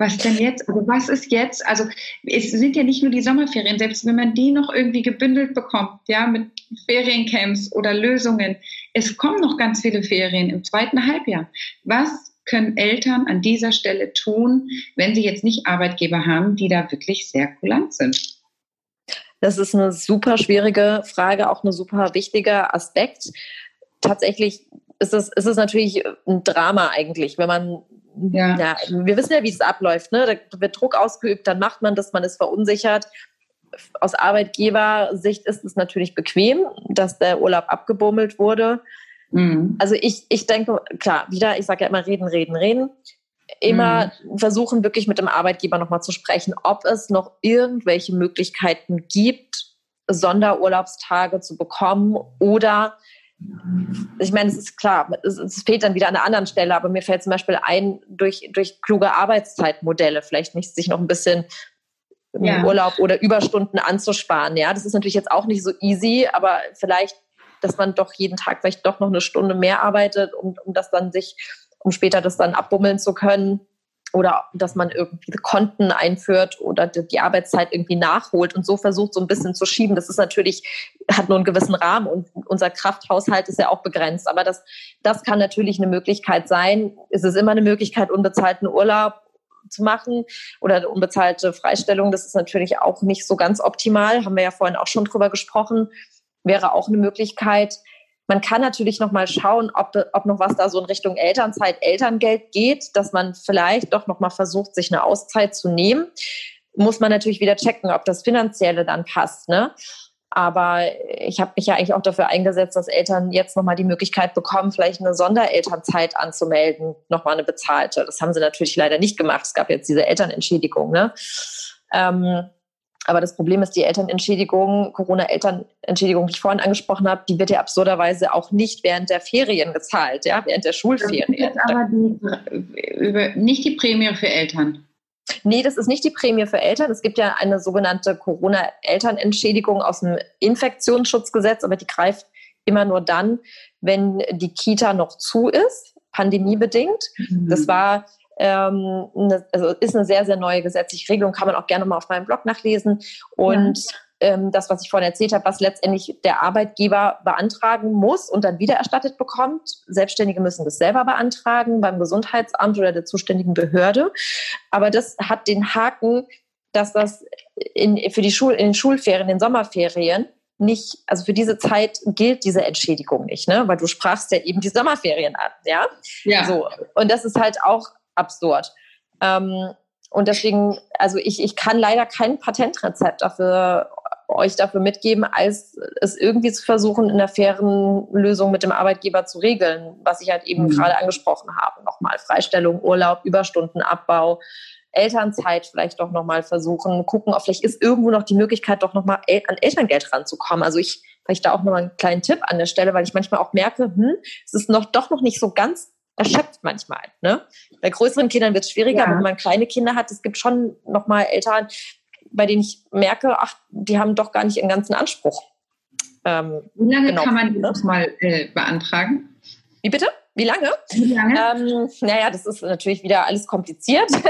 was denn jetzt? Also was ist jetzt? Also es sind ja nicht nur die Sommerferien, selbst wenn man die noch irgendwie gebündelt bekommt, ja, mit Feriencamps oder Lösungen. Es kommen noch ganz viele Ferien im zweiten Halbjahr. Was können Eltern an dieser Stelle tun, wenn sie jetzt nicht Arbeitgeber haben, die da wirklich sehr kulant sind? Das ist eine super schwierige Frage, auch ein super wichtiger Aspekt. Tatsächlich ist es, ist es natürlich ein Drama eigentlich, wenn man, ja. ja wir wissen ja, wie es abläuft, ne? Da wird Druck ausgeübt, dann macht man das, man ist verunsichert. Aus Arbeitgebersicht ist es natürlich bequem, dass der Urlaub abgebummelt wurde. Mhm. Also ich, ich denke, klar, wieder, ich sage ja immer reden, reden, reden. Immer mhm. versuchen, wirklich mit dem Arbeitgeber nochmal zu sprechen, ob es noch irgendwelche Möglichkeiten gibt, Sonderurlaubstage zu bekommen oder ich meine, es ist klar, es, es, fehlt dann wieder an einer anderen Stelle, aber mir fällt zum Beispiel ein, durch, durch kluge Arbeitszeitmodelle vielleicht nicht sich noch ein bisschen ja. Urlaub oder Überstunden anzusparen. Ja, das ist natürlich jetzt auch nicht so easy, aber vielleicht, dass man doch jeden Tag vielleicht doch noch eine Stunde mehr arbeitet, um, um das dann sich, um später das dann abbummeln zu können oder dass man irgendwie Konten einführt oder die Arbeitszeit irgendwie nachholt und so versucht, so ein bisschen zu schieben. Das ist natürlich, hat nur einen gewissen Rahmen und unser Krafthaushalt ist ja auch begrenzt. Aber das, das kann natürlich eine Möglichkeit sein. Es ist immer eine Möglichkeit, unbezahlten Urlaub zu machen oder unbezahlte Freistellung. Das ist natürlich auch nicht so ganz optimal. Haben wir ja vorhin auch schon drüber gesprochen. Wäre auch eine Möglichkeit. Man kann natürlich noch mal schauen, ob, ob noch was da so in Richtung Elternzeit, Elterngeld geht, dass man vielleicht doch noch mal versucht, sich eine Auszeit zu nehmen. Muss man natürlich wieder checken, ob das Finanzielle dann passt. Ne? Aber ich habe mich ja eigentlich auch dafür eingesetzt, dass Eltern jetzt nochmal die Möglichkeit bekommen, vielleicht eine Sonderelternzeit anzumelden, nochmal eine bezahlte. Das haben sie natürlich leider nicht gemacht. Es gab jetzt diese Elternentschädigung. Ne? Ähm, aber das Problem ist, die Elternentschädigung, Corona-Elternentschädigung, die ich vorhin angesprochen habe, die wird ja absurderweise auch nicht während der Ferien gezahlt, ja, während der Schulferien. Aber die, über, nicht die Prämie für Eltern. Nee, das ist nicht die Prämie für Eltern. Es gibt ja eine sogenannte Corona-Elternentschädigung aus dem Infektionsschutzgesetz, aber die greift immer nur dann, wenn die Kita noch zu ist, pandemiebedingt. Mhm. Das war ähm, eine, also ist eine sehr, sehr neue gesetzliche Regelung, kann man auch gerne mal auf meinem Blog nachlesen. Und ja. ähm, das, was ich vorhin erzählt habe, was letztendlich der Arbeitgeber beantragen muss und dann wiedererstattet bekommt. Selbstständige müssen das selber beantragen beim Gesundheitsamt oder der zuständigen Behörde. Aber das hat den Haken, dass das in, für die Schul in den Schulferien, in den Sommerferien nicht, also für diese Zeit gilt diese Entschädigung nicht, ne? Weil du sprachst ja eben die Sommerferien an, ja? Ja. So. Und das ist halt auch absurd. Ähm, und deswegen, also ich, ich kann leider kein Patentrezept dafür euch dafür mitgeben, als es irgendwie zu versuchen, in der fairen Lösung mit dem Arbeitgeber zu regeln, was ich halt eben mhm. gerade angesprochen habe. Nochmal Freistellung, Urlaub, Überstundenabbau, Elternzeit vielleicht doch nochmal versuchen, gucken, ob vielleicht ist irgendwo noch die Möglichkeit, doch nochmal an Elterngeld ranzukommen. Also ich, vielleicht da auch nochmal einen kleinen Tipp an der Stelle, weil ich manchmal auch merke, hm, es ist noch doch noch nicht so ganz erschöpft manchmal. Ne? Bei größeren Kindern wird es schwieriger, ja. wenn man kleine Kinder hat, es gibt schon nochmal Eltern, bei denen ich merke, ach, die haben doch gar nicht ihren ganzen Anspruch. Ähm, Wie lange genau, kann man das mal äh, beantragen? Wie bitte? Wie lange? Wie lange? Ähm, naja, das ist natürlich wieder alles kompliziert.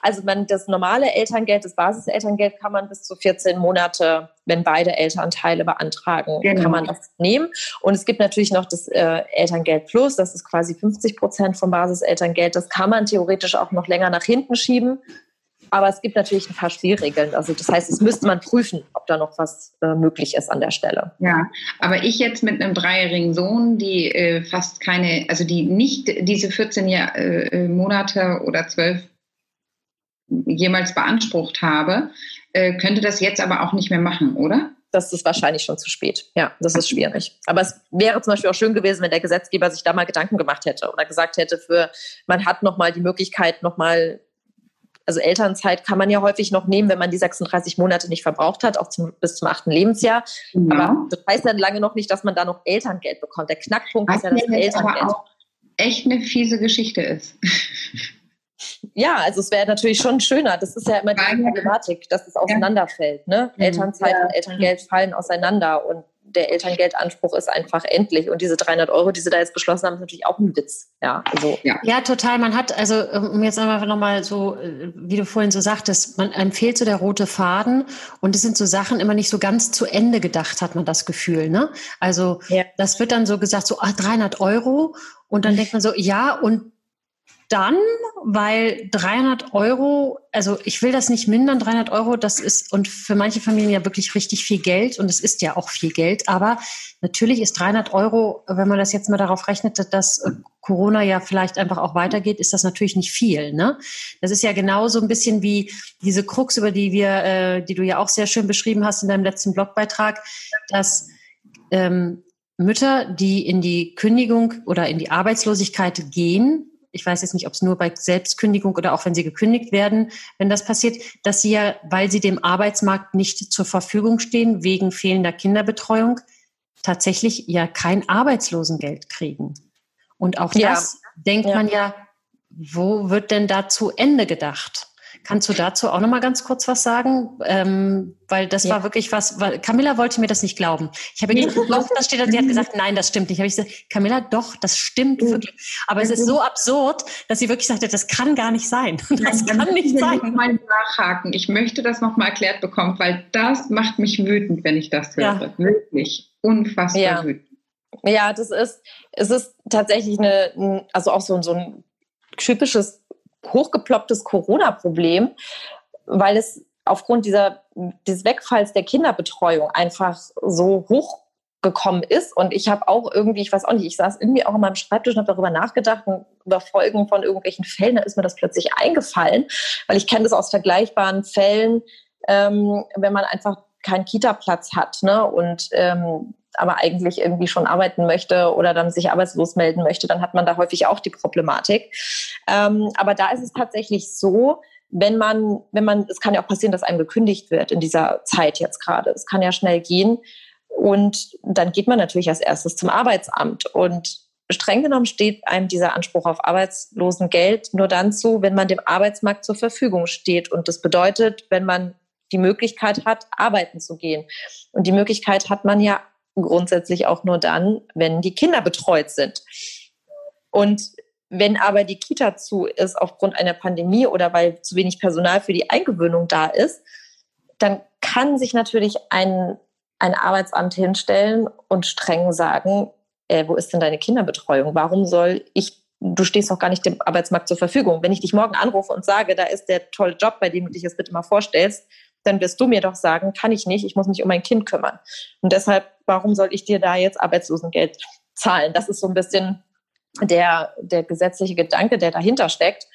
Also man, das normale Elterngeld, das Basiselterngeld kann man bis zu 14 Monate, wenn beide Elternteile beantragen, genau. kann man das nehmen. Und es gibt natürlich noch das äh, Elterngeld Plus, das ist quasi 50 Prozent vom Basiselterngeld. Das kann man theoretisch auch noch länger nach hinten schieben. Aber es gibt natürlich ein paar Spielregeln. Also das heißt, es müsste man prüfen, ob da noch was äh, möglich ist an der Stelle. Ja, aber ich jetzt mit einem dreijährigen Sohn, die äh, fast keine, also die nicht diese 14 Jahr, äh, Monate oder 12 jemals beansprucht habe, äh, könnte das jetzt aber auch nicht mehr machen, oder? das ist wahrscheinlich schon zu spät. Ja, das ist schwierig. Aber es wäre zum Beispiel auch schön gewesen, wenn der Gesetzgeber sich da mal Gedanken gemacht hätte oder gesagt hätte, für man hat noch mal die Möglichkeit, noch mal also Elternzeit kann man ja häufig noch nehmen, wenn man die 36 Monate nicht verbraucht hat, auch zum, bis zum achten Lebensjahr. Ja. Aber das heißt ja lange noch nicht, dass man da noch Elterngeld bekommt. Der Knackpunkt Was ist ja das Elterngeld. Aber auch echt eine fiese Geschichte ist. Ja, also es wäre natürlich schon schöner. Das ist ja immer die Problematik, dass es auseinanderfällt. Ne? Mhm. Elternzeit ja. und Elterngeld fallen auseinander und der Elterngeldanspruch ist einfach endlich. Und diese 300 Euro, die sie da jetzt beschlossen haben, ist natürlich auch ein Witz. Ja, also. ja. ja total. Man hat, also um jetzt einfach nochmal so, äh, wie du vorhin so sagtest, man empfiehlt so der rote Faden und es sind so Sachen immer nicht so ganz zu Ende gedacht, hat man das Gefühl. Ne? Also ja. das wird dann so gesagt, so ah, 300 Euro und dann denkt man so, ja, und dann, weil 300 Euro, also ich will das nicht mindern, 300 Euro, das ist und für manche Familien ja wirklich richtig viel Geld und es ist ja auch viel Geld, aber natürlich ist 300 Euro, wenn man das jetzt mal darauf rechnet, dass äh, Corona ja vielleicht einfach auch weitergeht, ist das natürlich nicht viel. Ne? Das ist ja genauso ein bisschen wie diese Krux, über die wir, äh, die du ja auch sehr schön beschrieben hast in deinem letzten Blogbeitrag, dass ähm, Mütter, die in die Kündigung oder in die Arbeitslosigkeit gehen, ich weiß jetzt nicht, ob es nur bei Selbstkündigung oder auch wenn sie gekündigt werden, wenn das passiert, dass sie ja, weil sie dem Arbeitsmarkt nicht zur Verfügung stehen, wegen fehlender Kinderbetreuung, tatsächlich ja kein Arbeitslosengeld kriegen. Und auch das ja. denkt ja. man ja, wo wird denn da zu Ende gedacht? Kannst du dazu auch noch mal ganz kurz was sagen? Ähm, weil das ja. war wirklich was, weil Camilla wollte mir das nicht glauben. Ich habe gesagt, doch, das steht, und sie hat gesagt, nein, das stimmt nicht. Habe ich gesagt, Camilla, doch, das stimmt mhm. wirklich. Aber es ist so absurd, dass sie wirklich sagte, das kann gar nicht sein. Das Nein, kann nicht sein. Ich mal nachhaken. Ich möchte das noch mal erklärt bekommen, weil das macht mich wütend, wenn ich das höre. Ja. Wirklich. Unfassbar ja. wütend. Ja, das ist, es ist tatsächlich eine, also auch so, so ein typisches hochgeplopptes Corona-Problem, weil es aufgrund dieser, des Wegfalls der Kinderbetreuung einfach so hoch gekommen ist. Und ich habe auch irgendwie, ich weiß auch nicht, ich saß irgendwie auch an meinem Schreibtisch und habe darüber nachgedacht und über Folgen von irgendwelchen Fällen, da ist mir das plötzlich eingefallen, weil ich kenne das aus vergleichbaren Fällen, ähm, wenn man einfach keinen Kita-Platz hat ne? und ähm, aber eigentlich irgendwie schon arbeiten möchte oder dann sich arbeitslos melden möchte, dann hat man da häufig auch die Problematik. Ähm, aber da ist es tatsächlich so, wenn man, wenn man, es kann ja auch passieren, dass einem gekündigt wird in dieser Zeit jetzt gerade. Es kann ja schnell gehen. Und dann geht man natürlich als erstes zum Arbeitsamt. Und streng genommen steht einem dieser Anspruch auf Arbeitslosengeld nur dann zu, wenn man dem Arbeitsmarkt zur Verfügung steht. Und das bedeutet, wenn man die Möglichkeit hat, arbeiten zu gehen. Und die Möglichkeit hat man ja grundsätzlich auch nur dann, wenn die Kinder betreut sind. Und wenn aber die Kita zu ist aufgrund einer Pandemie oder weil zu wenig Personal für die Eingewöhnung da ist, dann kann sich natürlich ein, ein Arbeitsamt hinstellen und streng sagen, äh, wo ist denn deine Kinderbetreuung? Warum soll ich, du stehst doch gar nicht dem Arbeitsmarkt zur Verfügung. Wenn ich dich morgen anrufe und sage, da ist der tolle Job, bei dem du dich jetzt bitte mal vorstellst, dann wirst du mir doch sagen, kann ich nicht, ich muss mich um mein Kind kümmern. Und deshalb, warum soll ich dir da jetzt Arbeitslosengeld zahlen? Das ist so ein bisschen der, der gesetzliche Gedanke, der dahinter steckt.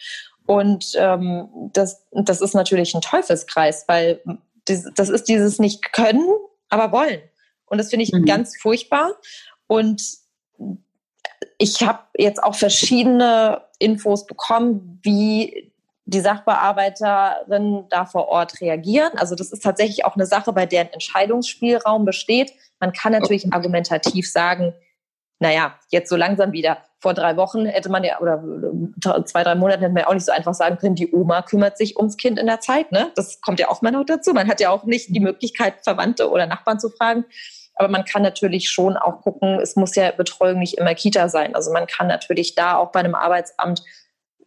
Und ähm, das, das ist natürlich ein Teufelskreis, weil das ist dieses nicht können, aber wollen. Und das finde ich mhm. ganz furchtbar. Und ich habe jetzt auch verschiedene Infos bekommen, wie die Sachbearbeiterinnen da vor Ort reagieren. Also das ist tatsächlich auch eine Sache, bei der ein Entscheidungsspielraum besteht. Man kann natürlich okay. argumentativ sagen, naja, jetzt so langsam wieder. Vor drei Wochen hätte man ja, oder zwei, drei Monaten hätte man ja auch nicht so einfach sagen können, die Oma kümmert sich ums Kind in der Zeit. Ne? Das kommt ja auch mal noch dazu. Man hat ja auch nicht die Möglichkeit, Verwandte oder Nachbarn zu fragen. Aber man kann natürlich schon auch gucken, es muss ja Betreuung nicht immer Kita sein. Also man kann natürlich da auch bei einem Arbeitsamt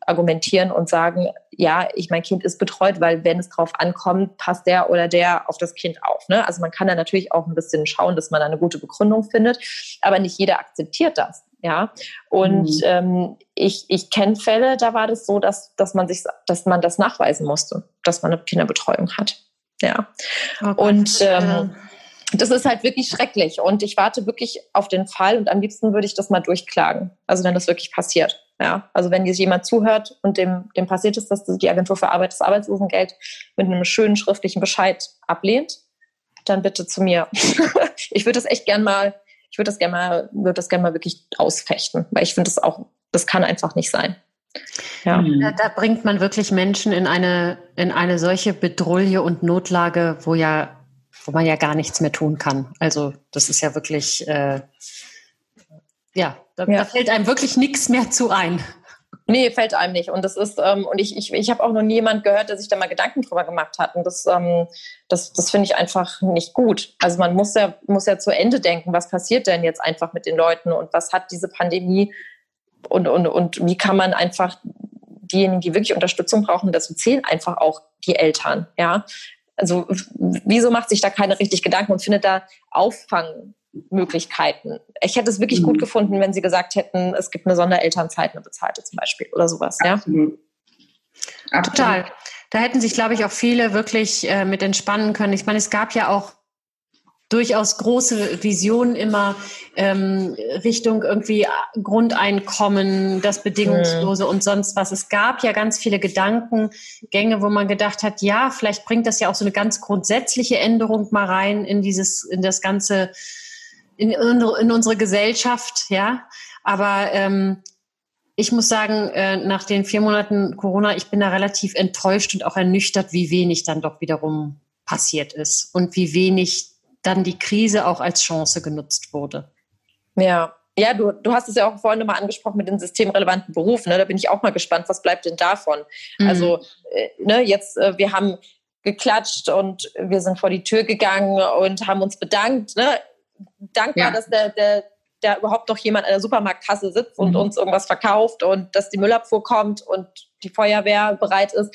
argumentieren und sagen, ja, ich mein Kind ist betreut, weil wenn es drauf ankommt, passt der oder der auf das Kind auf. Ne? Also man kann da natürlich auch ein bisschen schauen, dass man da eine gute Begründung findet, aber nicht jeder akzeptiert das. Ja, und mhm. ähm, ich, ich kenne Fälle, da war das so, dass, dass man sich, dass man das nachweisen musste, dass man eine Kinderbetreuung hat. Ja. Okay. Und ähm, das ist halt wirklich schrecklich. Und ich warte wirklich auf den Fall und am liebsten würde ich das mal durchklagen. Also wenn das wirklich passiert. Ja, also wenn jetzt jemand zuhört und dem, dem passiert ist, dass die Agentur für Arbeit das Arbeitslosengeld mit einem schönen schriftlichen Bescheid ablehnt, dann bitte zu mir. ich würde das echt gern mal, ich würde das gern mal, würde das gern mal wirklich ausfechten, weil ich finde das auch, das kann einfach nicht sein. Ja. Da, da, bringt man wirklich Menschen in eine, in eine solche Bedrulle und Notlage, wo ja, wo man ja gar nichts mehr tun kann. Also das ist ja wirklich, äh, ja, da, ja. da fällt einem wirklich nichts mehr zu ein. Nee, fällt einem nicht. Und das ist, ähm, und ich, ich, ich habe auch noch nie jemand gehört, der sich da mal Gedanken drüber gemacht hat. Und das, ähm, das, das finde ich einfach nicht gut. Also man muss ja, muss ja zu Ende denken, was passiert denn jetzt einfach mit den Leuten und was hat diese Pandemie und, und, und wie kann man einfach diejenigen, die wirklich Unterstützung brauchen, dazu zählen einfach auch die Eltern, ja. Also wieso macht sich da keiner richtig Gedanken und findet da Auffang Möglichkeiten. Ich hätte es wirklich mhm. gut gefunden, wenn Sie gesagt hätten, es gibt eine Sonderelternzeit, eine bezahlte zum Beispiel oder sowas. Ja? Absolut. Total. Da hätten sich, glaube ich, auch viele wirklich äh, mit entspannen können. Ich meine, es gab ja auch durchaus große Visionen immer ähm, Richtung irgendwie Grundeinkommen, das Bedingungslose mhm. und sonst was. Es gab ja ganz viele Gedankengänge, wo man gedacht hat, ja, vielleicht bringt das ja auch so eine ganz grundsätzliche Änderung mal rein in dieses, in das ganze, in, in unsere Gesellschaft, ja. Aber ähm, ich muss sagen, äh, nach den vier Monaten Corona, ich bin da relativ enttäuscht und auch ernüchtert, wie wenig dann doch wiederum passiert ist und wie wenig dann die Krise auch als Chance genutzt wurde. Ja, ja, du, du hast es ja auch vorhin nochmal angesprochen mit den systemrelevanten Berufen. Ne? Da bin ich auch mal gespannt, was bleibt denn davon? Mhm. Also, äh, ne, jetzt, äh, wir haben geklatscht und wir sind vor die Tür gegangen und haben uns bedankt. Ne? Dankbar, ja. dass der, der, der überhaupt noch jemand an der Supermarktkasse sitzt und mhm. uns irgendwas verkauft und dass die Müllabfuhr kommt und die Feuerwehr bereit ist.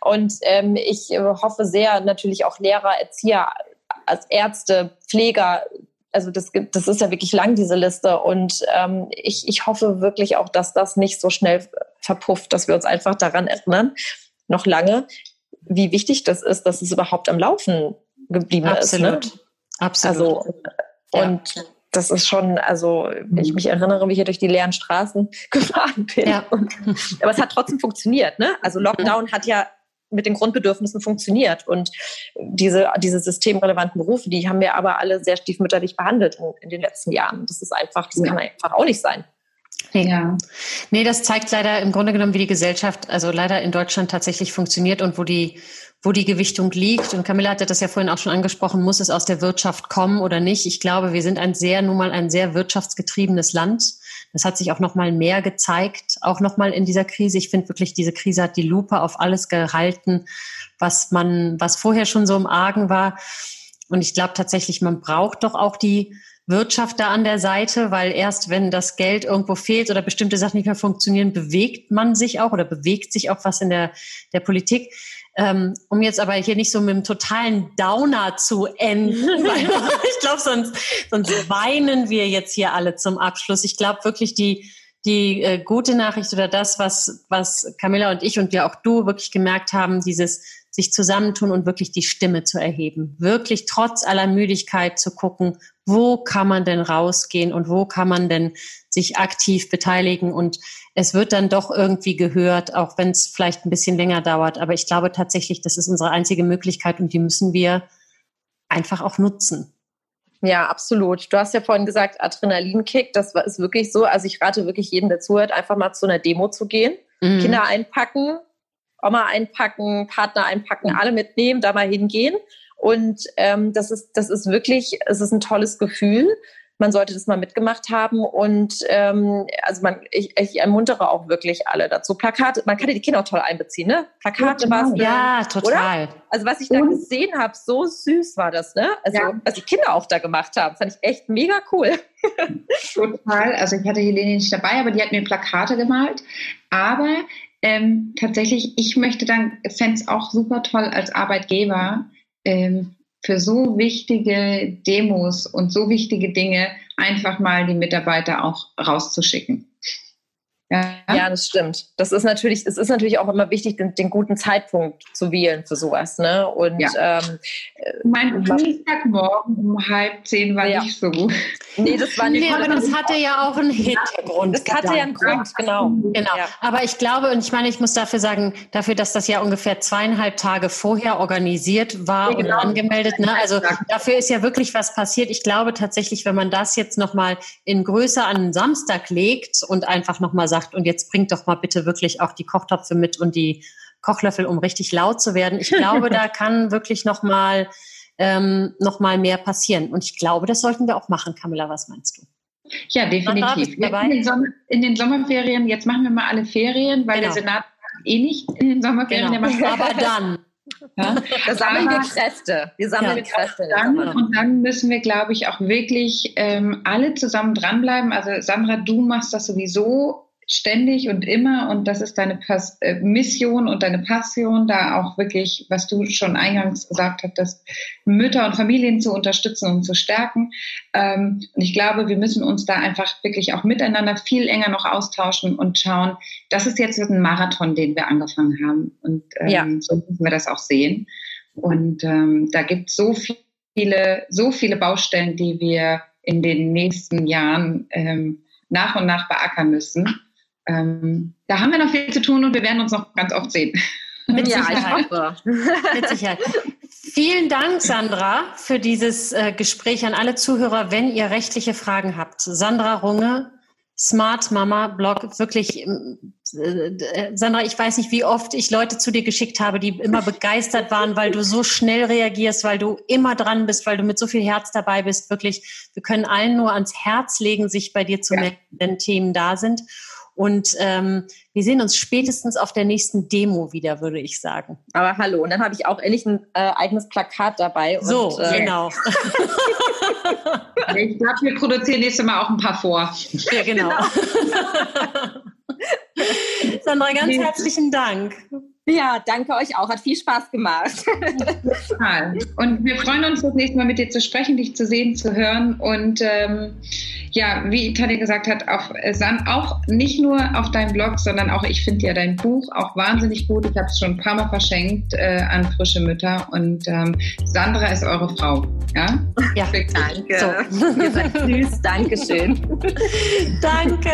Und ähm, ich äh, hoffe sehr, natürlich auch Lehrer, Erzieher, als Ärzte, Pfleger, also das das ist ja wirklich lang, diese Liste. Und ähm, ich, ich hoffe wirklich auch, dass das nicht so schnell verpufft, dass wir uns einfach daran erinnern, noch lange, wie wichtig das ist, dass es überhaupt am Laufen geblieben Absolut. ist. Ne? Absolut. Also, und ja. das ist schon, also ich mich erinnere, wie ich hier durch die leeren Straßen gefahren bin. Ja. Und, aber es hat trotzdem funktioniert. Ne? Also Lockdown hat ja mit den Grundbedürfnissen funktioniert. Und diese, diese systemrelevanten Berufe, die haben wir aber alle sehr stiefmütterlich behandelt in, in den letzten Jahren. Das ist einfach, das kann einfach auch nicht sein. Ja. Nee, das zeigt leider im Grunde genommen, wie die Gesellschaft, also leider in Deutschland tatsächlich funktioniert und wo die, wo die Gewichtung liegt. Und Camilla hatte das ja vorhin auch schon angesprochen, muss es aus der Wirtschaft kommen oder nicht? Ich glaube, wir sind ein sehr, nun mal ein sehr wirtschaftsgetriebenes Land. Das hat sich auch noch mal mehr gezeigt, auch noch mal in dieser Krise. Ich finde wirklich, diese Krise hat die Lupe auf alles gehalten, was man, was vorher schon so im Argen war. Und ich glaube tatsächlich, man braucht doch auch die Wirtschaft da an der Seite, weil erst wenn das Geld irgendwo fehlt oder bestimmte Sachen nicht mehr funktionieren, bewegt man sich auch oder bewegt sich auch was in der, der Politik. Ähm, um jetzt aber hier nicht so mit einem totalen Downer zu enden, weil ich glaube, sonst, sonst weinen wir jetzt hier alle zum Abschluss. Ich glaube wirklich, die, die äh, gute Nachricht oder das, was, was Camilla und ich und wir auch du wirklich gemerkt haben, dieses sich zusammentun und wirklich die Stimme zu erheben. Wirklich trotz aller Müdigkeit zu gucken, wo kann man denn rausgehen und wo kann man denn sich aktiv beteiligen und es wird dann doch irgendwie gehört, auch wenn es vielleicht ein bisschen länger dauert. Aber ich glaube tatsächlich, das ist unsere einzige Möglichkeit und die müssen wir einfach auch nutzen. Ja, absolut. Du hast ja vorhin gesagt, Adrenalinkick, das ist wirklich so. Also ich rate wirklich jedem, der zuhört, einfach mal zu einer Demo zu gehen, mhm. Kinder einpacken, Oma einpacken, Partner einpacken, alle mitnehmen, da mal hingehen. Und ähm, das ist, das ist wirklich, es ist ein tolles Gefühl man sollte das mal mitgemacht haben. Und ähm, also man, ich, ich ermuntere auch wirklich alle dazu. Plakate, man kann ja die Kinder auch toll einbeziehen, ne? Plakate ja, Ja, total. Oder? Also was ich da und? gesehen habe, so süß war das, ne? Also ja. was die Kinder auch da gemacht haben, fand ich echt mega cool. total. Also ich hatte Helene nicht dabei, aber die hat mir Plakate gemalt. Aber ähm, tatsächlich, ich möchte dann, fände es auch super toll als Arbeitgeber, ähm, für so wichtige Demos und so wichtige Dinge einfach mal die Mitarbeiter auch rauszuschicken. Ja. ja, das stimmt. Das ist natürlich, es ist natürlich auch immer wichtig, den, den guten Zeitpunkt zu wählen für sowas. Ne? Und ja. ähm, mein Dienstagmorgen um halb zehn war ja. nicht so gut. Nee, das war nicht nee, aber das hatte ja auch einen Hintergrund. Das hatte ja einen Grund, genau. Genau. Ja. Aber ich glaube, und ich meine, ich muss dafür sagen, dafür, dass das ja ungefähr zweieinhalb Tage vorher organisiert war genau. und angemeldet, ne? also dafür ist ja wirklich was passiert. Ich glaube tatsächlich, wenn man das jetzt nochmal in Größe an den Samstag legt und einfach nochmal sagt, und jetzt bringt doch mal bitte wirklich auch die Kochtöpfe mit und die Kochlöffel, um richtig laut zu werden. Ich glaube, da kann wirklich nochmal ähm, noch mal mehr passieren. Und ich glaube, das sollten wir auch machen. Camilla, was meinst du? Ja, definitiv. In den, Sommer, in den, Sommerferien, jetzt machen wir mal alle Ferien, weil genau. der Senat eh nicht in den Sommerferien. Genau. Aber dann. Ja? Da sammeln wir Kräfte. Wir sammeln ja, Kräfte. Dann, und dann müssen wir, glaube ich, auch wirklich ähm, alle zusammen dranbleiben. Also Sandra, du machst das sowieso ständig und immer und das ist deine Pas äh, Mission und deine Passion, da auch wirklich, was du schon eingangs gesagt hattest, Mütter und Familien zu unterstützen und zu stärken. Ähm, und ich glaube, wir müssen uns da einfach wirklich auch miteinander viel enger noch austauschen und schauen, das ist jetzt ein Marathon, den wir angefangen haben und ähm, ja. so müssen wir das auch sehen. Und ähm, da gibt es so viele, so viele Baustellen, die wir in den nächsten Jahren ähm, nach und nach beackern müssen. Ähm, da haben wir noch viel zu tun und wir werden uns noch ganz oft sehen. Mit Sicherheit. Mit Sicherheit. Vielen Dank, Sandra, für dieses äh, Gespräch an alle Zuhörer. Wenn ihr rechtliche Fragen habt, Sandra Runge, Smart Mama Blog, wirklich, ähm, äh, Sandra, ich weiß nicht, wie oft ich Leute zu dir geschickt habe, die immer begeistert waren, weil du so schnell reagierst, weil du immer dran bist, weil du mit so viel Herz dabei bist. Wirklich, wir können allen nur ans Herz legen, sich bei dir zu ja. melden, wenn Themen da sind. Und ähm, wir sehen uns spätestens auf der nächsten Demo wieder, würde ich sagen. Aber hallo, und dann habe ich auch endlich ein äh, eigenes Plakat dabei. So, und, äh, genau. ich glaube, wir produzieren nächstes Mal auch ein paar vor. Ja, genau. genau. Sandra, ganz herzlichen Dank. Ja, danke euch auch. Hat viel Spaß gemacht. Und wir freuen uns, das nächste Mal mit dir zu sprechen, dich zu sehen, zu hören. Und ähm, ja, wie Tanja gesagt hat, auch, äh, auch nicht nur auf deinem Blog, sondern auch, ich finde ja dein Buch auch wahnsinnig gut. Ich habe es schon ein paar Mal verschenkt äh, an frische Mütter. Und ähm, Sandra ist eure Frau. Ja, ja danke. So. Ihr seid süß. Dankeschön. danke.